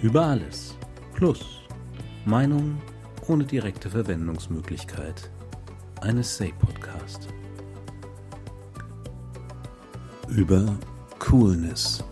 Über alles. Plus Meinung ohne direkte Verwendungsmöglichkeit. Eine Say-Podcast. Über Coolness.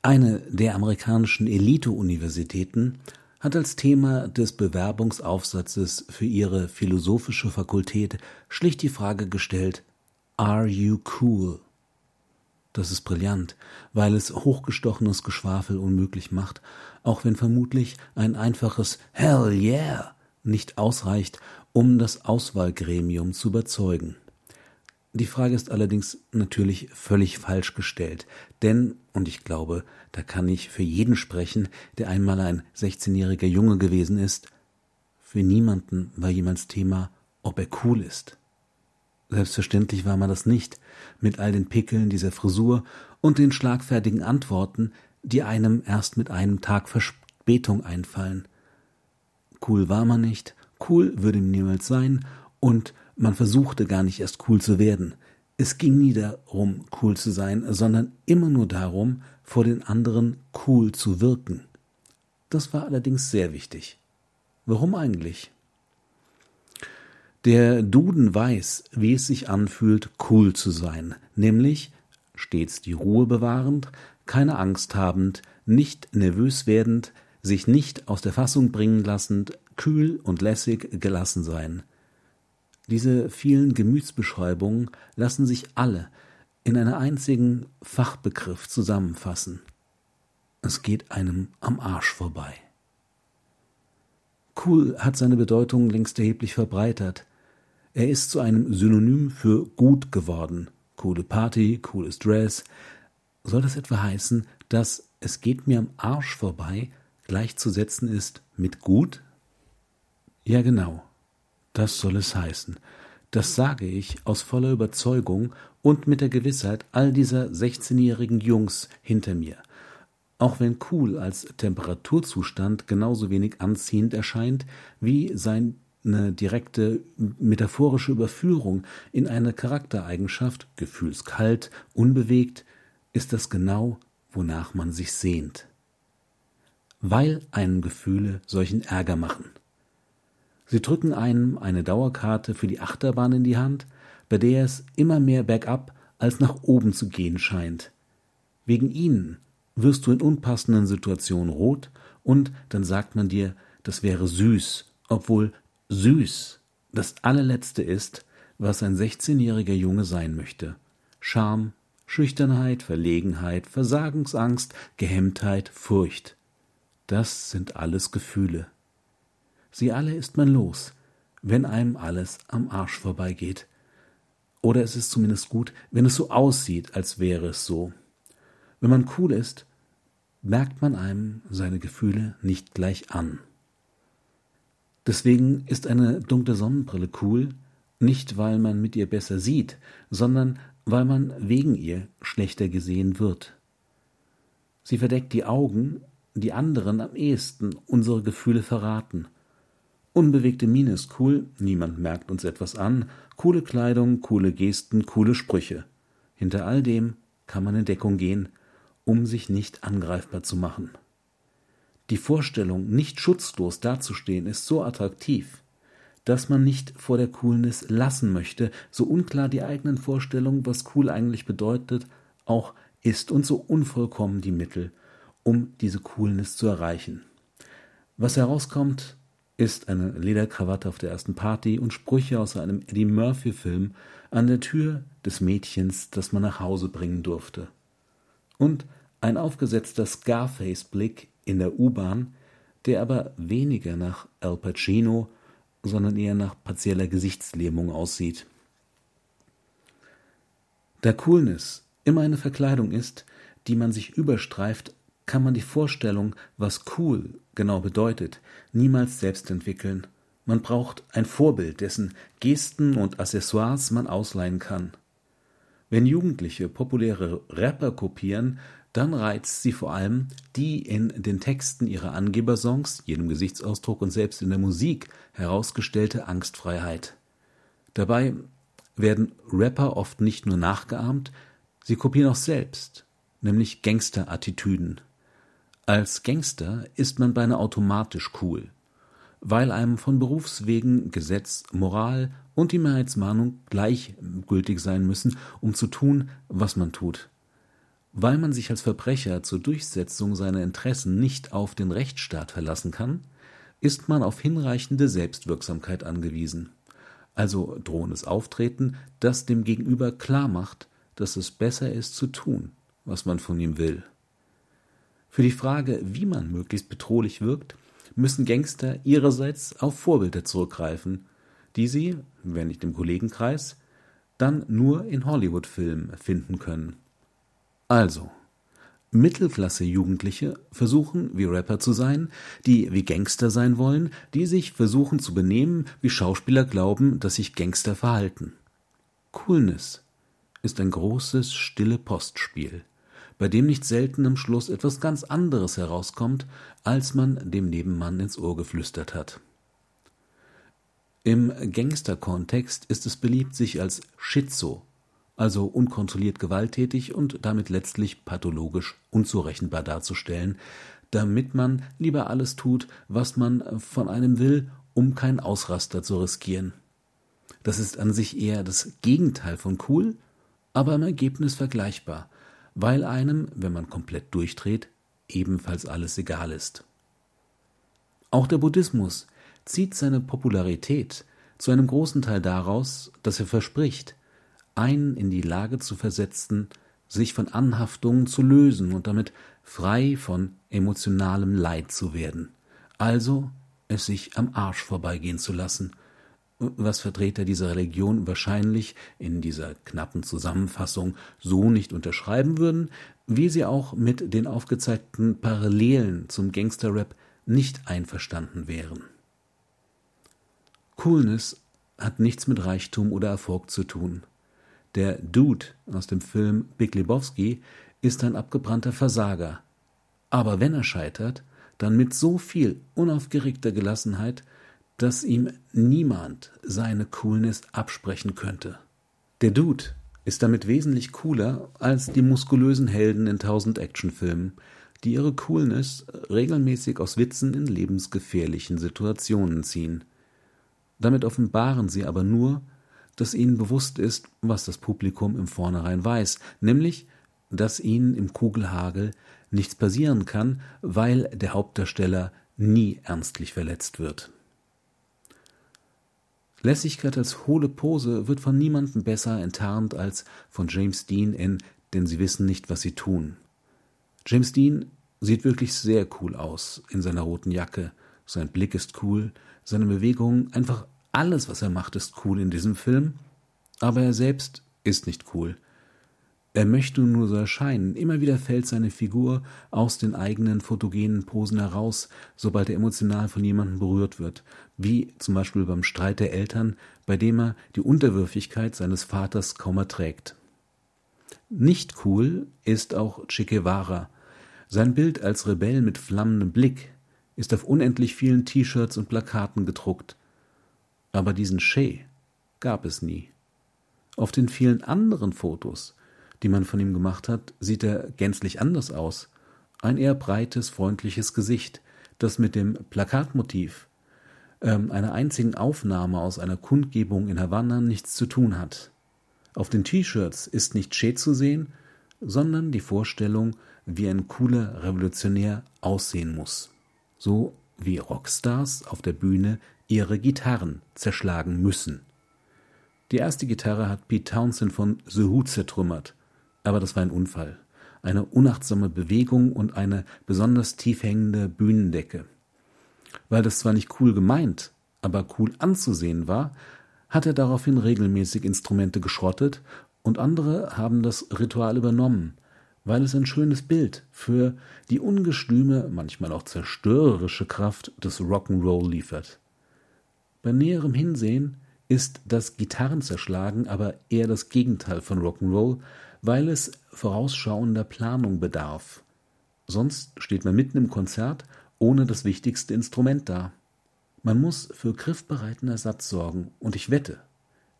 Eine der amerikanischen Elite-Universitäten hat als Thema des Bewerbungsaufsatzes für ihre philosophische Fakultät schlicht die Frage gestellt, Are you cool? Das ist brillant, weil es hochgestochenes Geschwafel unmöglich macht, auch wenn vermutlich ein einfaches Hell yeah nicht ausreicht, um das Auswahlgremium zu überzeugen. Die Frage ist allerdings natürlich völlig falsch gestellt, denn, und ich glaube, da kann ich für jeden sprechen, der einmal ein 16-jähriger Junge gewesen ist, für niemanden war jemals Thema, ob er cool ist. Selbstverständlich war man das nicht, mit all den Pickeln dieser Frisur und den schlagfertigen Antworten, die einem erst mit einem Tag Verspätung einfallen. Cool war man nicht, cool würde niemals sein, und man versuchte gar nicht erst cool zu werden. Es ging nie darum, cool zu sein, sondern immer nur darum, vor den anderen cool zu wirken. Das war allerdings sehr wichtig. Warum eigentlich? Der Duden weiß, wie es sich anfühlt, cool zu sein, nämlich stets die Ruhe bewahrend, keine Angst habend, nicht nervös werdend, sich nicht aus der Fassung bringen lassend, kühl und lässig gelassen sein. Diese vielen Gemütsbeschreibungen lassen sich alle in einen einzigen Fachbegriff zusammenfassen. Es geht einem am Arsch vorbei. Cool hat seine Bedeutung längst erheblich verbreitert. Er ist zu einem Synonym für gut geworden. Coole Party, cooles Dress. Soll das etwa heißen, dass es geht mir am Arsch vorbei gleichzusetzen ist mit gut? Ja, genau. Das soll es heißen. Das sage ich aus voller Überzeugung und mit der Gewissheit all dieser 16-jährigen Jungs hinter mir. Auch wenn cool als Temperaturzustand genauso wenig anziehend erscheint wie sein eine direkte metaphorische Überführung in eine Charaktereigenschaft, gefühlskalt, unbewegt, ist das genau, wonach man sich sehnt. Weil einem Gefühle solchen Ärger machen. Sie drücken einem eine Dauerkarte für die Achterbahn in die Hand, bei der es immer mehr bergab als nach oben zu gehen scheint. Wegen ihnen wirst du in unpassenden Situationen rot und dann sagt man dir, das wäre süß, obwohl süß das allerletzte ist, was ein 16-jähriger Junge sein möchte. Scham, Schüchternheit, Verlegenheit, Versagensangst, Gehemmtheit, Furcht. Das sind alles Gefühle. Sie alle ist man los, wenn einem alles am Arsch vorbeigeht. Oder es ist zumindest gut, wenn es so aussieht, als wäre es so. Wenn man cool ist, merkt man einem seine Gefühle nicht gleich an. Deswegen ist eine dunkle Sonnenbrille cool, nicht weil man mit ihr besser sieht, sondern weil man wegen ihr schlechter gesehen wird. Sie verdeckt die Augen, die anderen am ehesten unsere Gefühle verraten. Unbewegte Miene ist cool, niemand merkt uns etwas an, coole Kleidung, coole Gesten, coole Sprüche. Hinter all dem kann man in Deckung gehen, um sich nicht angreifbar zu machen. Die Vorstellung, nicht schutzlos dazustehen, ist so attraktiv, dass man nicht vor der Coolness lassen möchte, so unklar die eigenen Vorstellungen, was cool eigentlich bedeutet, auch ist und so unvollkommen die Mittel, um diese Coolness zu erreichen. Was herauskommt, ist eine Lederkrawatte auf der ersten Party und Sprüche aus einem Eddie Murphy-Film an der Tür des Mädchens, das man nach Hause bringen durfte. Und ein aufgesetzter Scarface-Blick in der U-Bahn, der aber weniger nach Al Pacino, sondern eher nach partieller Gesichtslähmung aussieht. Da Coolness immer eine Verkleidung ist, die man sich überstreift, kann man die Vorstellung, was cool genau bedeutet, niemals selbst entwickeln. Man braucht ein Vorbild, dessen Gesten und Accessoires man ausleihen kann. Wenn Jugendliche populäre Rapper kopieren, dann reizt sie vor allem die in den Texten ihrer Angebersongs, jedem Gesichtsausdruck und selbst in der Musik herausgestellte Angstfreiheit. Dabei werden Rapper oft nicht nur nachgeahmt, sie kopieren auch selbst. nämlich Gangster-Attitüden. Als Gangster ist man beinahe automatisch cool, weil einem von Berufswegen Gesetz, Moral und die Mehrheitsmahnung gleichgültig sein müssen, um zu tun, was man tut. Weil man sich als Verbrecher zur Durchsetzung seiner Interessen nicht auf den Rechtsstaat verlassen kann, ist man auf hinreichende Selbstwirksamkeit angewiesen. Also drohendes Auftreten, das dem Gegenüber klar macht, dass es besser ist zu tun, was man von ihm will. Für die Frage, wie man möglichst bedrohlich wirkt, müssen Gangster ihrerseits auf Vorbilder zurückgreifen, die sie, wenn nicht im Kollegenkreis, dann nur in Hollywood-Filmen finden können. Also, Mittelklasse-Jugendliche versuchen, wie Rapper zu sein, die wie Gangster sein wollen, die sich versuchen zu benehmen, wie Schauspieler glauben, dass sich Gangster verhalten. Coolness ist ein großes, stille Postspiel bei dem nicht selten am Schluss etwas ganz anderes herauskommt, als man dem Nebenmann ins Ohr geflüstert hat. Im Gangster-Kontext ist es beliebt, sich als Schizo, also unkontrolliert gewalttätig und damit letztlich pathologisch unzurechenbar darzustellen, damit man lieber alles tut, was man von einem will, um keinen Ausraster zu riskieren. Das ist an sich eher das Gegenteil von cool, aber im Ergebnis vergleichbar, weil einem, wenn man komplett durchdreht, ebenfalls alles egal ist. Auch der Buddhismus zieht seine Popularität zu einem großen Teil daraus, dass er verspricht, einen in die Lage zu versetzen, sich von Anhaftungen zu lösen und damit frei von emotionalem Leid zu werden, also es sich am Arsch vorbeigehen zu lassen was Vertreter dieser Religion wahrscheinlich in dieser knappen Zusammenfassung so nicht unterschreiben würden, wie sie auch mit den aufgezeigten Parallelen zum Gangsterrap nicht einverstanden wären. Coolness hat nichts mit Reichtum oder Erfolg zu tun. Der Dude aus dem Film Big Lebowski ist ein abgebrannter Versager. Aber wenn er scheitert, dann mit so viel unaufgeregter Gelassenheit, dass ihm niemand seine Coolness absprechen könnte. Der Dude ist damit wesentlich cooler als die muskulösen Helden in tausend Actionfilmen, die ihre Coolness regelmäßig aus Witzen in lebensgefährlichen Situationen ziehen. Damit offenbaren sie aber nur, dass ihnen bewusst ist, was das Publikum im Vornherein weiß, nämlich, dass ihnen im Kugelhagel nichts passieren kann, weil der Hauptdarsteller nie ernstlich verletzt wird. Lässigkeit als hohle Pose wird von niemandem besser enttarnt als von James Dean in Denn sie wissen nicht, was sie tun. James Dean sieht wirklich sehr cool aus in seiner roten Jacke. Sein Blick ist cool, seine Bewegungen, einfach alles, was er macht, ist cool in diesem Film. Aber er selbst ist nicht cool. Er möchte nur so erscheinen. Immer wieder fällt seine Figur aus den eigenen fotogenen Posen heraus, sobald er emotional von jemandem berührt wird, wie zum Beispiel beim Streit der Eltern, bei dem er die Unterwürfigkeit seines Vaters kaum erträgt. Nicht cool ist auch Che Guevara. Sein Bild als Rebell mit flammendem Blick ist auf unendlich vielen T-Shirts und Plakaten gedruckt. Aber diesen Che gab es nie. Auf den vielen anderen Fotos die man von ihm gemacht hat, sieht er gänzlich anders aus. Ein eher breites, freundliches Gesicht, das mit dem Plakatmotiv ähm, einer einzigen Aufnahme aus einer Kundgebung in Havanna nichts zu tun hat. Auf den T-Shirts ist nicht Che zu sehen, sondern die Vorstellung, wie ein cooler Revolutionär aussehen muss. So wie Rockstars auf der Bühne ihre Gitarren zerschlagen müssen. Die erste Gitarre hat Pete Townsend von The Who zertrümmert. Aber das war ein Unfall. Eine unachtsame Bewegung und eine besonders tief hängende Bühnendecke. Weil das zwar nicht cool gemeint, aber cool anzusehen war, hat er daraufhin regelmäßig Instrumente geschrottet und andere haben das Ritual übernommen, weil es ein schönes Bild für die ungestüme, manchmal auch zerstörerische Kraft des Rock'n'Roll liefert. Bei näherem Hinsehen ist das Gitarrenzerschlagen aber eher das Gegenteil von Rock'n'Roll, weil es vorausschauender Planung bedarf. Sonst steht man mitten im Konzert ohne das wichtigste Instrument da. Man muss für griffbereiten Ersatz sorgen, und ich wette,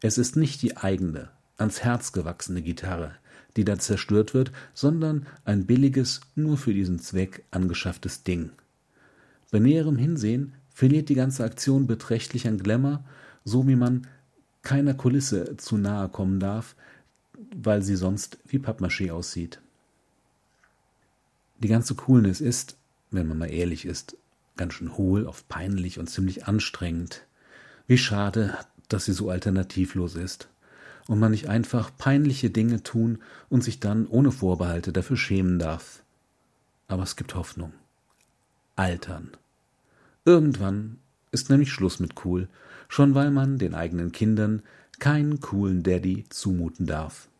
es ist nicht die eigene, ans Herz gewachsene Gitarre, die da zerstört wird, sondern ein billiges, nur für diesen Zweck angeschafftes Ding. Bei näherem Hinsehen verliert die ganze Aktion beträchtlich an Glamour, so wie man keiner Kulisse zu nahe kommen darf, weil sie sonst wie Pappmaché aussieht. Die ganze Coolness ist, wenn man mal ehrlich ist, ganz schön hohl, oft peinlich und ziemlich anstrengend. Wie schade, dass sie so alternativlos ist und man nicht einfach peinliche Dinge tun und sich dann ohne Vorbehalte dafür schämen darf. Aber es gibt Hoffnung. Altern. Irgendwann ist nämlich Schluss mit cool, schon weil man den eigenen Kindern keinen coolen Daddy zumuten darf.